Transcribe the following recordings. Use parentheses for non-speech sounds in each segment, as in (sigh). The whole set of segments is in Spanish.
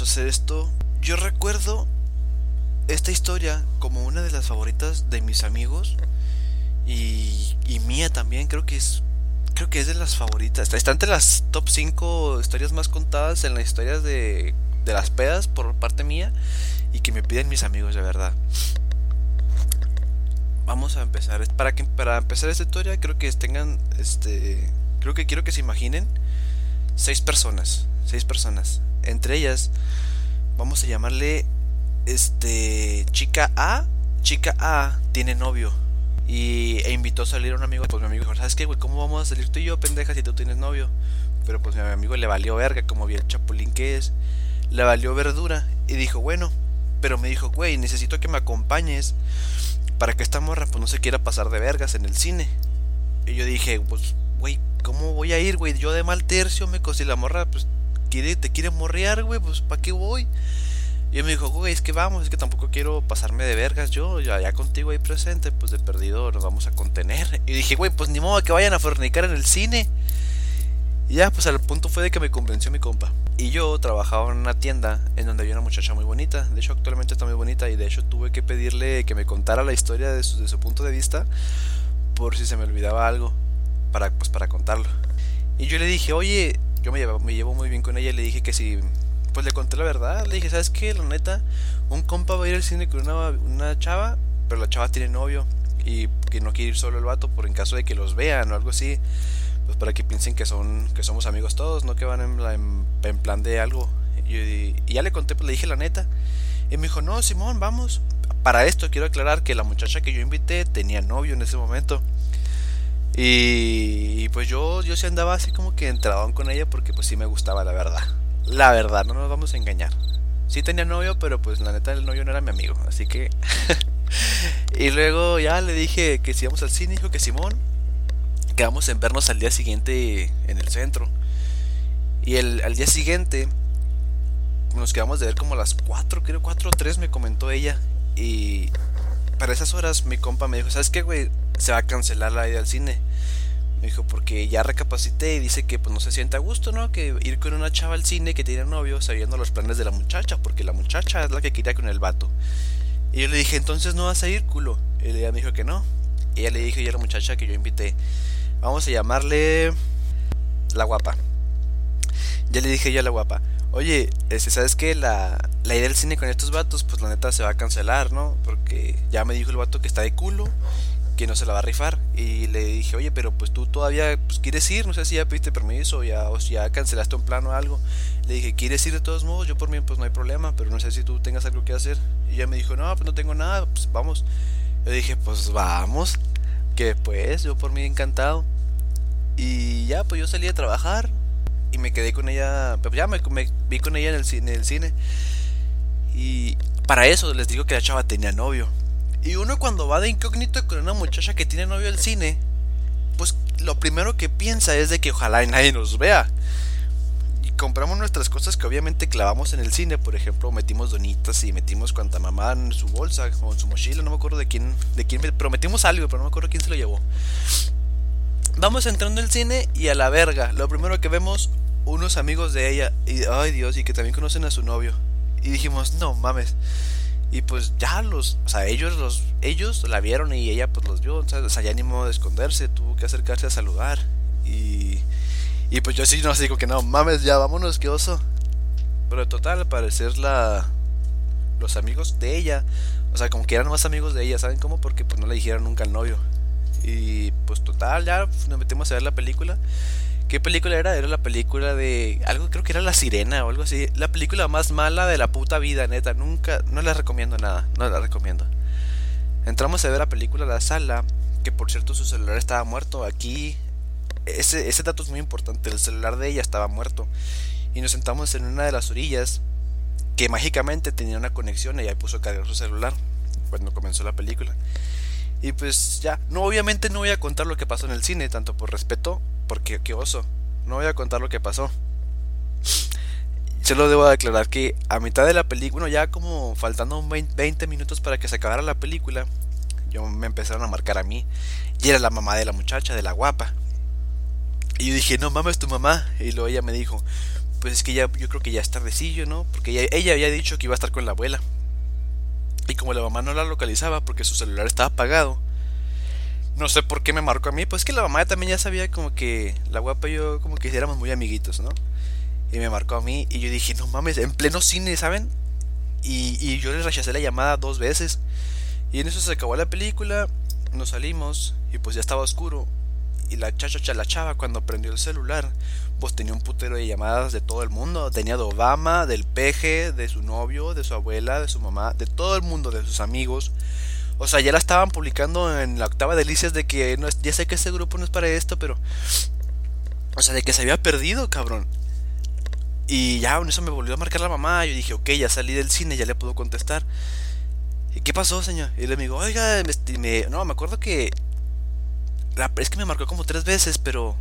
sucede esto, yo recuerdo esta historia como una de las favoritas de mis amigos y, y mía también, creo que es creo que es de las favoritas. Está entre las top 5 historias más contadas en las historias de, de las pedas por parte mía y que me piden mis amigos de verdad. Vamos a empezar. Para que para empezar esta historia creo que tengan este creo que quiero que se imaginen seis personas, seis personas. Entre ellas vamos a llamarle este chica A, chica A tiene novio y e invitó a salir a un amigo, pues mi amigo dijo, "¿Sabes qué, güey? ¿Cómo vamos a salir tú y yo, pendeja, si tú tienes novio?" Pero pues mi amigo le valió verga, como bien chapulín que es. Le valió verdura y dijo, "Bueno, pero me dijo, güey, necesito que me acompañes para que esta morra pues no se quiera pasar de vergas en el cine." Y yo dije, pues, güey, ¿cómo voy a ir, güey? Yo de mal tercio me cosí la morra, pues, quiere, te quiere morrear, güey, pues, ¿para qué voy? Y él me dijo, güey, es que vamos, es que tampoco quiero pasarme de vergas yo, ya, ya contigo ahí presente, pues de perdido nos vamos a contener. Y dije, güey, pues ni modo que vayan a fornicar en el cine. Y ya, pues al punto fue de que me convenció mi compa. Y yo trabajaba en una tienda en donde había una muchacha muy bonita. De hecho, actualmente está muy bonita. Y de hecho, tuve que pedirle que me contara la historia de su, de su punto de vista. Por si se me olvidaba algo. Para, pues, para contarlo. Y yo le dije, oye, yo me llevo, me llevo muy bien con ella. Y le dije que si. Pues le conté la verdad. Le dije, ¿sabes qué? La neta, un compa va a ir al cine con una, una chava. Pero la chava tiene novio. Y que no quiere ir solo el vato. Por en caso de que los vean o algo así pues para que piensen que son que somos amigos todos, no que van en, en, en plan de algo. Y, y, ya le conté, pues le dije la neta. Y me dijo, no, Simón, vamos. Para esto quiero aclarar que la muchacha que yo invité tenía novio en ese momento. Y, pues yo, yo sí andaba así como que entradón con ella porque pues sí me gustaba, la verdad. La verdad, no nos vamos a engañar. Sí tenía novio, pero pues la neta el novio no era mi amigo. Así que... (laughs) y luego ya le dije que si íbamos al cine, dijo que Simón, quedamos en vernos al día siguiente en el centro. Y el, al día siguiente nos quedamos de ver como a las 4, creo 4 o 3 me comentó ella. Y para esas horas mi compa me dijo, ¿sabes qué, güey? Se va a cancelar la ida al cine. Me dijo, porque ya recapacité y dice que pues no se siente a gusto, ¿no? Que ir con una chava al cine que tiene novio sabiendo los planes de la muchacha, porque la muchacha es la que quería con el vato. Y yo le dije, entonces no vas a ir, culo. Y ella me dijo que no. Y ella le dijo ya a la muchacha que yo invité, Vamos a llamarle la guapa. Ya le dije yo a la guapa, oye, este, ¿sabes qué? La, la idea del cine con estos vatos, pues la neta se va a cancelar, ¿no? Porque ya me dijo el vato que está de culo, que no se la va a rifar. Y le dije, oye, pero pues tú todavía pues, quieres ir, no sé si ya pediste permiso ya, o si ya cancelaste un plano o algo. Le dije, ¿quieres ir de todos modos? Yo por mí pues no hay problema, pero no sé si tú tengas algo que hacer. Y ella me dijo, no, pues no tengo nada, pues vamos. Yo dije, pues vamos. Que pues, yo por mí encantado. Y ya, pues yo salí a trabajar y me quedé con ella, pues ya me, vi con ella en el, cine, en el cine. Y para eso les digo que la chava tenía novio. Y uno cuando va de incógnito con una muchacha que tiene novio al cine, pues lo primero que piensa es de que ojalá nadie nos vea. Y compramos nuestras cosas que obviamente clavamos en el cine, por ejemplo, metimos donitas y metimos cuanta mamá en su bolsa o en su mochila, no me acuerdo de quién, de quién, pero metimos algo, pero no me acuerdo quién se lo llevó. Vamos entrando al cine y a la verga. Lo primero que vemos, unos amigos de ella. Y ay Dios, y que también conocen a su novio. Y dijimos, no mames. Y pues ya los, o sea, ellos los, ellos la vieron y ella pues los vio. O sea, ya ni modo de esconderse, tuvo que acercarse a saludar. Y, y pues yo sí no digo que no mames, ya vámonos, qué oso. Pero total, al parecer la, los amigos de ella, o sea, como que eran más amigos de ella, ¿saben cómo? Porque pues no le dijeron nunca al novio. Y pues total, ya nos metimos a ver la película. ¿Qué película era? Era la película de. Algo creo que era La Sirena o algo así. La película más mala de la puta vida, neta. Nunca. No la recomiendo nada. No la recomiendo. Entramos a ver la película a la sala. Que por cierto su celular estaba muerto. Aquí. Ese, ese dato es muy importante. El celular de ella estaba muerto. Y nos sentamos en una de las orillas. Que mágicamente tenía una conexión. Y ahí puso a cargar su celular. Cuando comenzó la película. Y pues ya, no obviamente no voy a contar lo que pasó en el cine, tanto por respeto, porque qué oso. No voy a contar lo que pasó. Solo debo aclarar que a mitad de la película, bueno, ya como faltando 20 minutos para que se acabara la película, yo me empezaron a marcar a mí. Y era la mamá de la muchacha, de la guapa. Y yo dije, no mames, tu mamá. Y luego ella me dijo, pues es que ya, yo creo que ya es tardecillo, ¿no? Porque ella había dicho que iba a estar con la abuela. Y como la mamá no la localizaba porque su celular estaba apagado, no sé por qué me marcó a mí. Pues que la mamá también ya sabía como que la guapa y yo como que éramos muy amiguitos, ¿no? Y me marcó a mí y yo dije, no mames, en pleno cine, ¿saben? Y, y yo le rechacé la llamada dos veces. Y en eso se acabó la película, nos salimos y pues ya estaba oscuro. Y la chacha, la chava, cuando prendió el celular, pues tenía un putero de llamadas de todo el mundo. Tenía de Obama, del peje, de su novio, de su abuela, de su mamá, de todo el mundo, de sus amigos. O sea, ya la estaban publicando en la octava delicias de que no ya sé que ese grupo no es para esto, pero. O sea, de que se había perdido, cabrón. Y ya, en eso me volvió a marcar la mamá. Yo dije, ok, ya salí del cine, ya le puedo contestar. ¿Y qué pasó, señor? Y le digo, oiga, me, no, me acuerdo que. La, es que me marcó como tres veces, pero.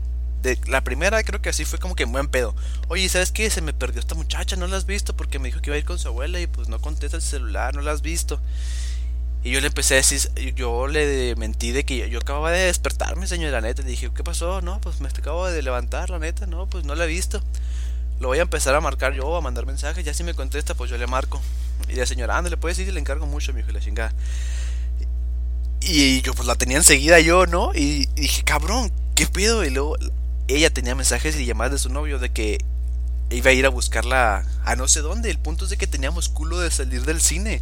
La primera creo que así fue como que en buen pedo. Oye, ¿sabes qué? Se me perdió esta muchacha, no la has visto porque me dijo que iba a ir con su abuela y pues no contesta el celular, no la has visto. Y yo le empecé a decir, yo le mentí de que yo, acababa de despertarme, señor, la neta. Le dije, ¿qué pasó? No, pues me acabo de levantar, la neta, no, pues no la he visto. Lo voy a empezar a marcar yo, a mandar mensajes, ya si me contesta, pues yo le marco. Y la señora, anda, le puedes decir, le encargo mucho, mi hijo, la chingada. Y yo pues la tenía enseguida yo, ¿no? Y, dije, cabrón, ¿qué pedo? Y luego ella tenía mensajes y llamadas de su novio de que iba a ir a buscarla a no sé dónde. El punto es de que teníamos culo de salir del cine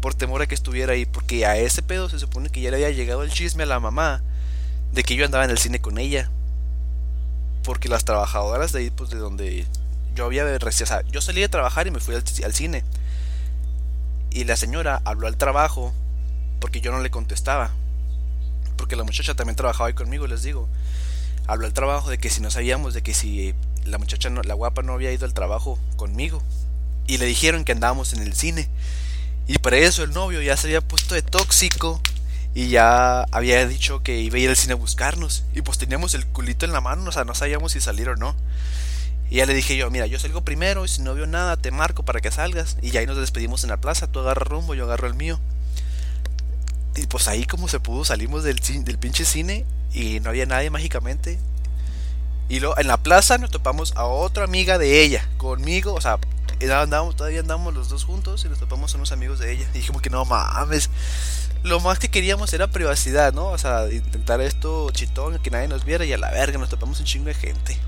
por temor a que estuviera ahí, porque a ese pedo se supone que ya le había llegado el chisme a la mamá de que yo andaba en el cine con ella. Porque las trabajadoras de ahí, pues de donde yo había recién, yo salí de trabajar y me fui al, al, cine. Y la señora habló al trabajo porque yo no le contestaba. Porque la muchacha también trabajaba ahí conmigo, les digo. Habló al trabajo de que si no sabíamos, de que si la muchacha, no, la guapa no había ido al trabajo conmigo. Y le dijeron que andábamos en el cine. Y para eso el novio ya se había puesto de tóxico y ya había dicho que iba a ir al cine a buscarnos. Y pues teníamos el culito en la mano, o sea, no sabíamos si salir o no. Y ya le dije yo, mira, yo salgo primero y si no veo nada te marco para que salgas. Y ya ahí nos despedimos en la plaza, tú agarras rumbo, yo agarro el mío. Y pues ahí como se pudo salimos del, del pinche cine y no había nadie mágicamente. Y luego en la plaza nos topamos a otra amiga de ella, conmigo, o sea, andamos, todavía andamos los dos juntos y nos topamos a unos amigos de ella. Y dijimos que no mames. Lo más que queríamos era privacidad, ¿no? O sea, intentar esto chitón, que nadie nos viera y a la verga nos topamos un chingo de gente.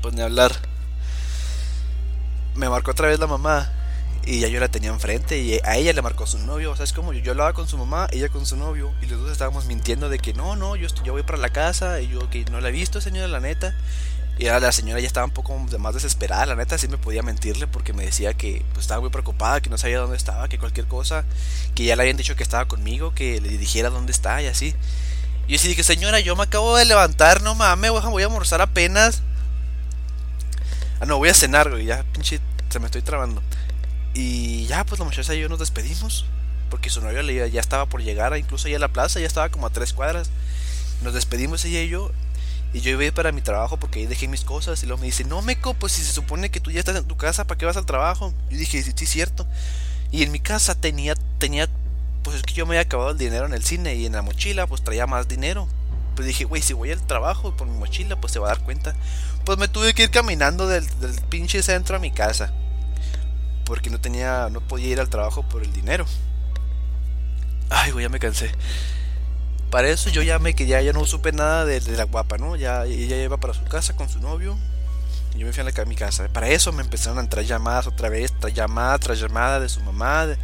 Pues ni hablar. Me marcó otra vez la mamá y ya yo la tenía enfrente y a ella le marcó su novio. O sea, es como yo, yo hablaba con su mamá, ella con su novio y los dos estábamos mintiendo de que no, no, yo, yo voy para la casa y yo que no la he visto, señora, la neta. Y ahora la señora ya estaba un poco más desesperada, la neta sí me podía mentirle porque me decía que pues, estaba muy preocupada, que no sabía dónde estaba, que cualquier cosa, que ya le habían dicho que estaba conmigo, que le dijera dónde está y así. Y yo sí dije, señora, yo me acabo de levantar, no mames, voy a almorzar apenas. Ah, no, voy a cenar, güey, ya pinche, se me estoy trabando. Y ya, pues la muchacha y yo nos despedimos, porque su novio ya estaba por llegar, incluso allá a la plaza, ya estaba como a tres cuadras. Nos despedimos ella y yo, y yo iba a ir para mi trabajo porque ahí dejé mis cosas. Y luego me dice, no, Meco, pues si se supone que tú ya estás en tu casa, ¿para qué vas al trabajo? Yo dije, sí, sí, cierto. Y en mi casa tenía, tenía, pues es que yo me había acabado el dinero en el cine y en la mochila pues traía más dinero. Pues dije, güey, si voy al trabajo por mi mochila, pues se va a dar cuenta. Pues me tuve que ir caminando del, del pinche centro a mi casa. Porque no tenía, no podía ir al trabajo por el dinero. Ay, güey, ya me cansé para eso yo ya me que ya, no supe nada de, la guapa, ¿no? Ya ella iba para su casa con su novio. Y yo me fui a, la, a mi casa. Para eso me empezaron a entrar llamadas otra vez, tras llamada tras llamada de su mamá, de,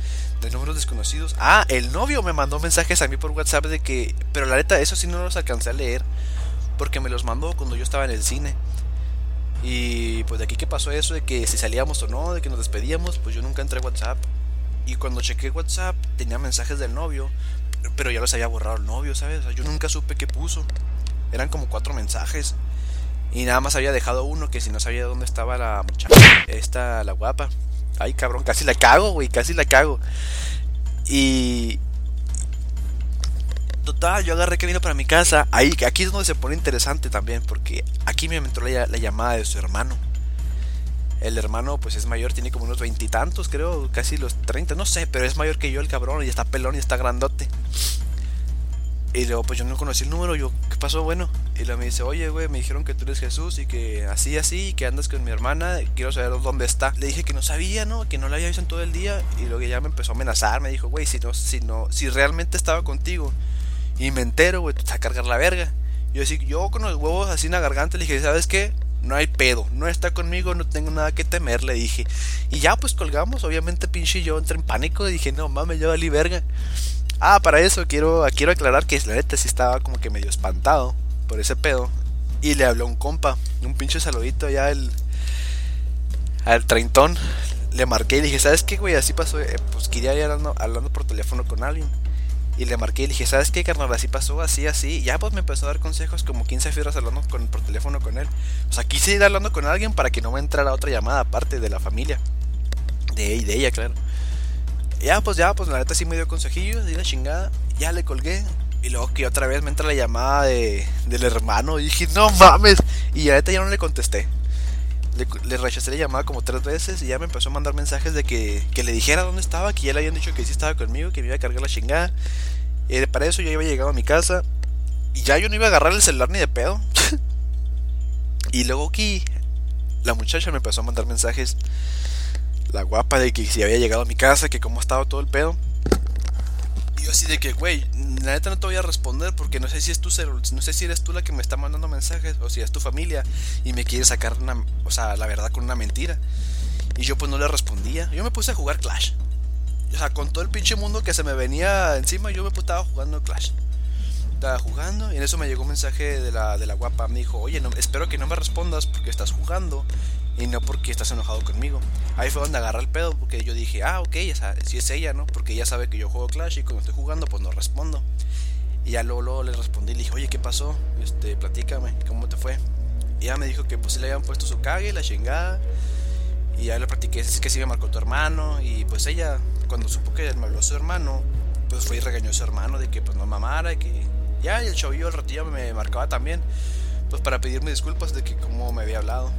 números desconocidos. Ah, el novio me mandó mensajes a mí por WhatsApp de que. Pero la neta, eso sí no los alcancé a leer. Porque me los mandó cuando yo estaba en el cine. Y pues de aquí que pasó eso, de que si salíamos o no, de que nos despedíamos, pues yo nunca entré a WhatsApp. Y cuando chequé WhatsApp tenía mensajes del novio, pero ya los había borrado el novio, ¿sabes? yo nunca supe qué puso. Eran como cuatro mensajes. Y nada más había dejado uno que si no sabía dónde estaba la muchacha, esta, la guapa. Ay, cabrón, casi la cago, güey, casi la cago. Y... Total, yo agarré vino para mi casa. Ahí, aquí es donde se pone interesante también, porque aquí me entró la, la llamada de su hermano. El hermano, pues es mayor, tiene como unos veintitantos, creo, casi los treinta, no sé, pero es mayor que yo el cabrón y está pelón y está grandote. Y luego, pues yo no conocí el número, yo, ¿qué pasó? Bueno, y luego me dice, oye, güey, me dijeron que tú eres Jesús y que así, así, que andas con mi hermana, quiero saber dónde está. Le dije que no sabía, ¿no? Que no la había visto en todo el día, y luego ya me empezó a amenazar, me dijo, güey, si no, si no, si realmente estaba contigo, y me entero, güey, te vas a cargar la verga. Yo decía, yo con los huevos así en la garganta le dije, ¿sabes qué? No hay pedo, no está conmigo, no tengo nada que temer, le dije. Y ya pues colgamos, obviamente pinche yo entré en pánico y dije, no mames, yo valí verga. Ah, para eso quiero, quiero aclarar que la neta sí estaba como que medio espantado por ese pedo. Y le habló un compa, un pinche saludito ya al, al treintón. Le marqué y le dije, ¿sabes qué, güey? Así pasó. Eh, pues quería ir hablando, hablando por teléfono con alguien. Y le marqué y le dije, ¿sabes qué, carnal? Así pasó, así, así. Y ya pues me empezó a dar consejos como 15 fibras hablando con, por teléfono con él. O sea, quise ir hablando con alguien para que no me entrara otra llamada aparte de la familia. De, de ella, claro. Y ya, pues ya, pues la neta sí me dio consejillos, di la chingada. Ya le colgué. Y luego que otra vez me entra la llamada de, del hermano. Y dije, no mames. Y la neta ya no le contesté. Le, le, rechacé la llamada como tres veces y ya me empezó a mandar mensajes de que, que, le dijera dónde estaba, que ya le habían dicho que sí estaba conmigo, que me iba a cargar la chingada. Y para eso yo iba llegado a mi casa y ya yo no iba a agarrar el celular ni de pedo. (laughs) y luego aquí la muchacha me empezó a mandar mensajes, la guapa de que si había llegado a mi casa, que cómo estaba todo el pedo. Yo así de que, güey, la neta no te voy a responder porque no sé si es tu celular, no sé si eres tú la que me está mandando mensajes o si es tu familia y me quiere sacar una, o sea, la verdad con una mentira. Y yo pues no le respondía. Yo me puse a jugar Clash. O sea, con todo el pinche mundo que se me venía encima, yo me estaba jugando Clash. Estaba jugando y en eso me llegó un mensaje de la, de la guapa. Me dijo, oye, no, espero que no me respondas porque estás jugando y no porque estás enojado conmigo. Ahí fue donde agarra el pedo porque yo dije, ah, ok, si es ella, ¿no? Porque ella sabe que yo juego Clash y cuando estoy jugando, pues no respondo. Y ya luego, luego le respondí, le dije, oye, ¿qué pasó? Este, platícame, ¿cómo te fue? Y ella me dijo que pues le habían puesto su cague, la chingada. Y ya le platiqué, es que sí me marcó tu hermano. Y pues ella, cuando supo que me habló su hermano, pues fue y regañó a su hermano de que pues no mamara y que ya, y el chavillo al ratillo me marcaba también, pues para pedirme disculpas de que como me había hablado.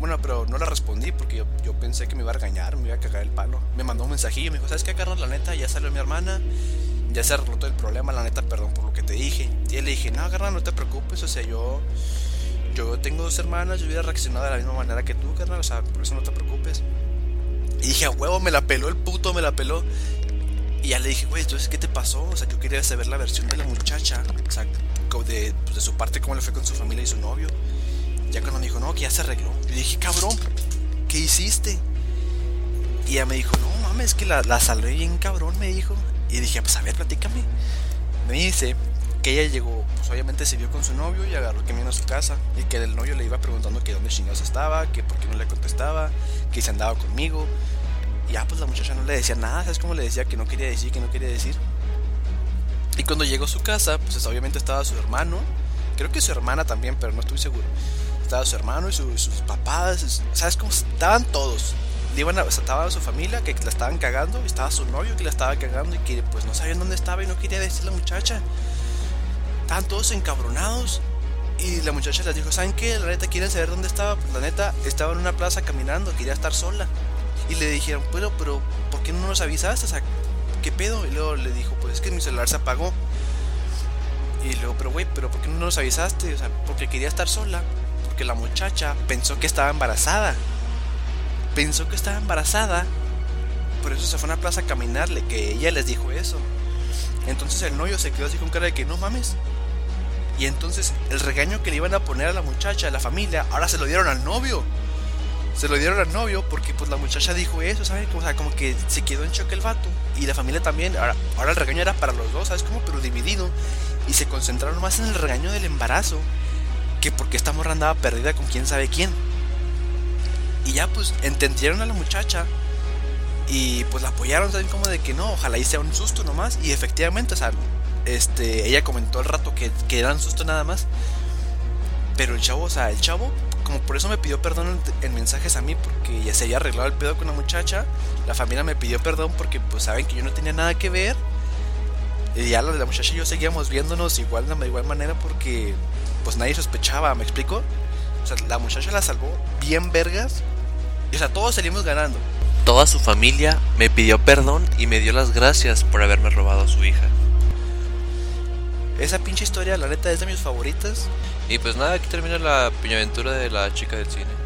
Bueno, pero no le respondí porque yo, yo, pensé que me iba a regañar, me iba a cagar el palo. Me mandó un mensajillo, me dijo, ¿sabes qué, Carlos? La neta, ya salió mi hermana, ya se arregló todo el problema, la neta, perdón por lo que te dije. Y le dije, no, carnal, no te preocupes, o sea, yo, yo tengo dos hermanas, yo hubiera reaccionado de la misma manera que tú, carnal, o sea, por eso no te preocupes. Y dije, a huevo, me la peló el puto, me la peló. Y ya le dije, güey, entonces, ¿qué te pasó? O sea, yo quería saber la versión de la muchacha, o sea, de, pues, de su parte, cómo le fue con su familia y su novio. Ya cuando me dijo, no, que ya se arregló. Yo dije, cabrón, ¿qué hiciste? Y ella me dijo, no mames, es que la, la salvé bien cabrón, me dijo. Y dije, pues a ver, platícame. Me dice que ella llegó, pues obviamente se vio con su novio y agarró que vino a su casa. Y que el novio le iba preguntando que dónde chingados estaba, que por qué no le contestaba, que se andaba conmigo. Y ya pues la muchacha no le decía nada, ¿sabes cómo le decía que no quería decir, que no quería decir? Y cuando llegó a su casa, pues obviamente estaba su hermano, creo que su hermana también, pero no estoy seguro. Estaba su hermano y sus papás, ¿sabes cómo? Estaban todos. Iban a, estaba su familia que la estaban cagando, estaba su novio que la estaba cagando y que pues no sabían dónde estaba y no quería decir la muchacha. Estaban todos encabronados. Y la muchacha les dijo, ¿saben qué? La neta, ¿quieren saber dónde estaba? Pues la neta, estaba en una plaza caminando, quería estar sola. Y le dijeron, bueno, pero ¿por qué no nos avisaste? O sea, ¿qué pedo? Y luego le dijo, pues es que mi celular se apagó. Y luego, pero güey, pero ¿por qué no nos avisaste? O sea, porque quería estar sola. Porque la muchacha pensó que estaba embarazada. Pensó que estaba embarazada. Por eso se fue a una plaza a caminarle, que ella les dijo eso. Entonces el novio se quedó así con cara de que no mames. Y entonces el regaño que le iban a poner a la muchacha, a la familia, ahora se lo dieron al novio. Se lo dieron al novio porque pues la muchacha dijo eso, ¿sabes? O sea, como que se quedó en choque el vato. Y la familia también. Ahora, ahora el regaño era para los dos, ¿sabes? Como pero dividido. Y se concentraron más en el regaño del embarazo que porque esta morra andaba perdida con quién sabe quién. Y ya pues entendieron a la muchacha y pues la apoyaron, ¿saben? Como de que no, ojalá y sea un susto nomás. Y efectivamente, o sea, este, ella comentó al rato que, que era un susto nada más. Pero el chavo, o sea, el chavo, como por eso me pidió perdón en, mensajes a mí, porque ya se había arreglado el pedo con la muchacha. La familia me pidió perdón porque pues saben que yo no tenía nada que ver. Y ya la, la muchacha y yo seguíamos viéndonos igual de igual manera porque pues nadie sospechaba, ¿me explico? O sea, la muchacha la salvó bien vergas. Y o sea, todos salimos ganando. Toda su familia me pidió perdón y me dio las gracias por haberme robado a su hija. esa pinche historia, la neta, es de mis favoritas. Y pues nada, aquí termina la piñaventura de la chica del cine.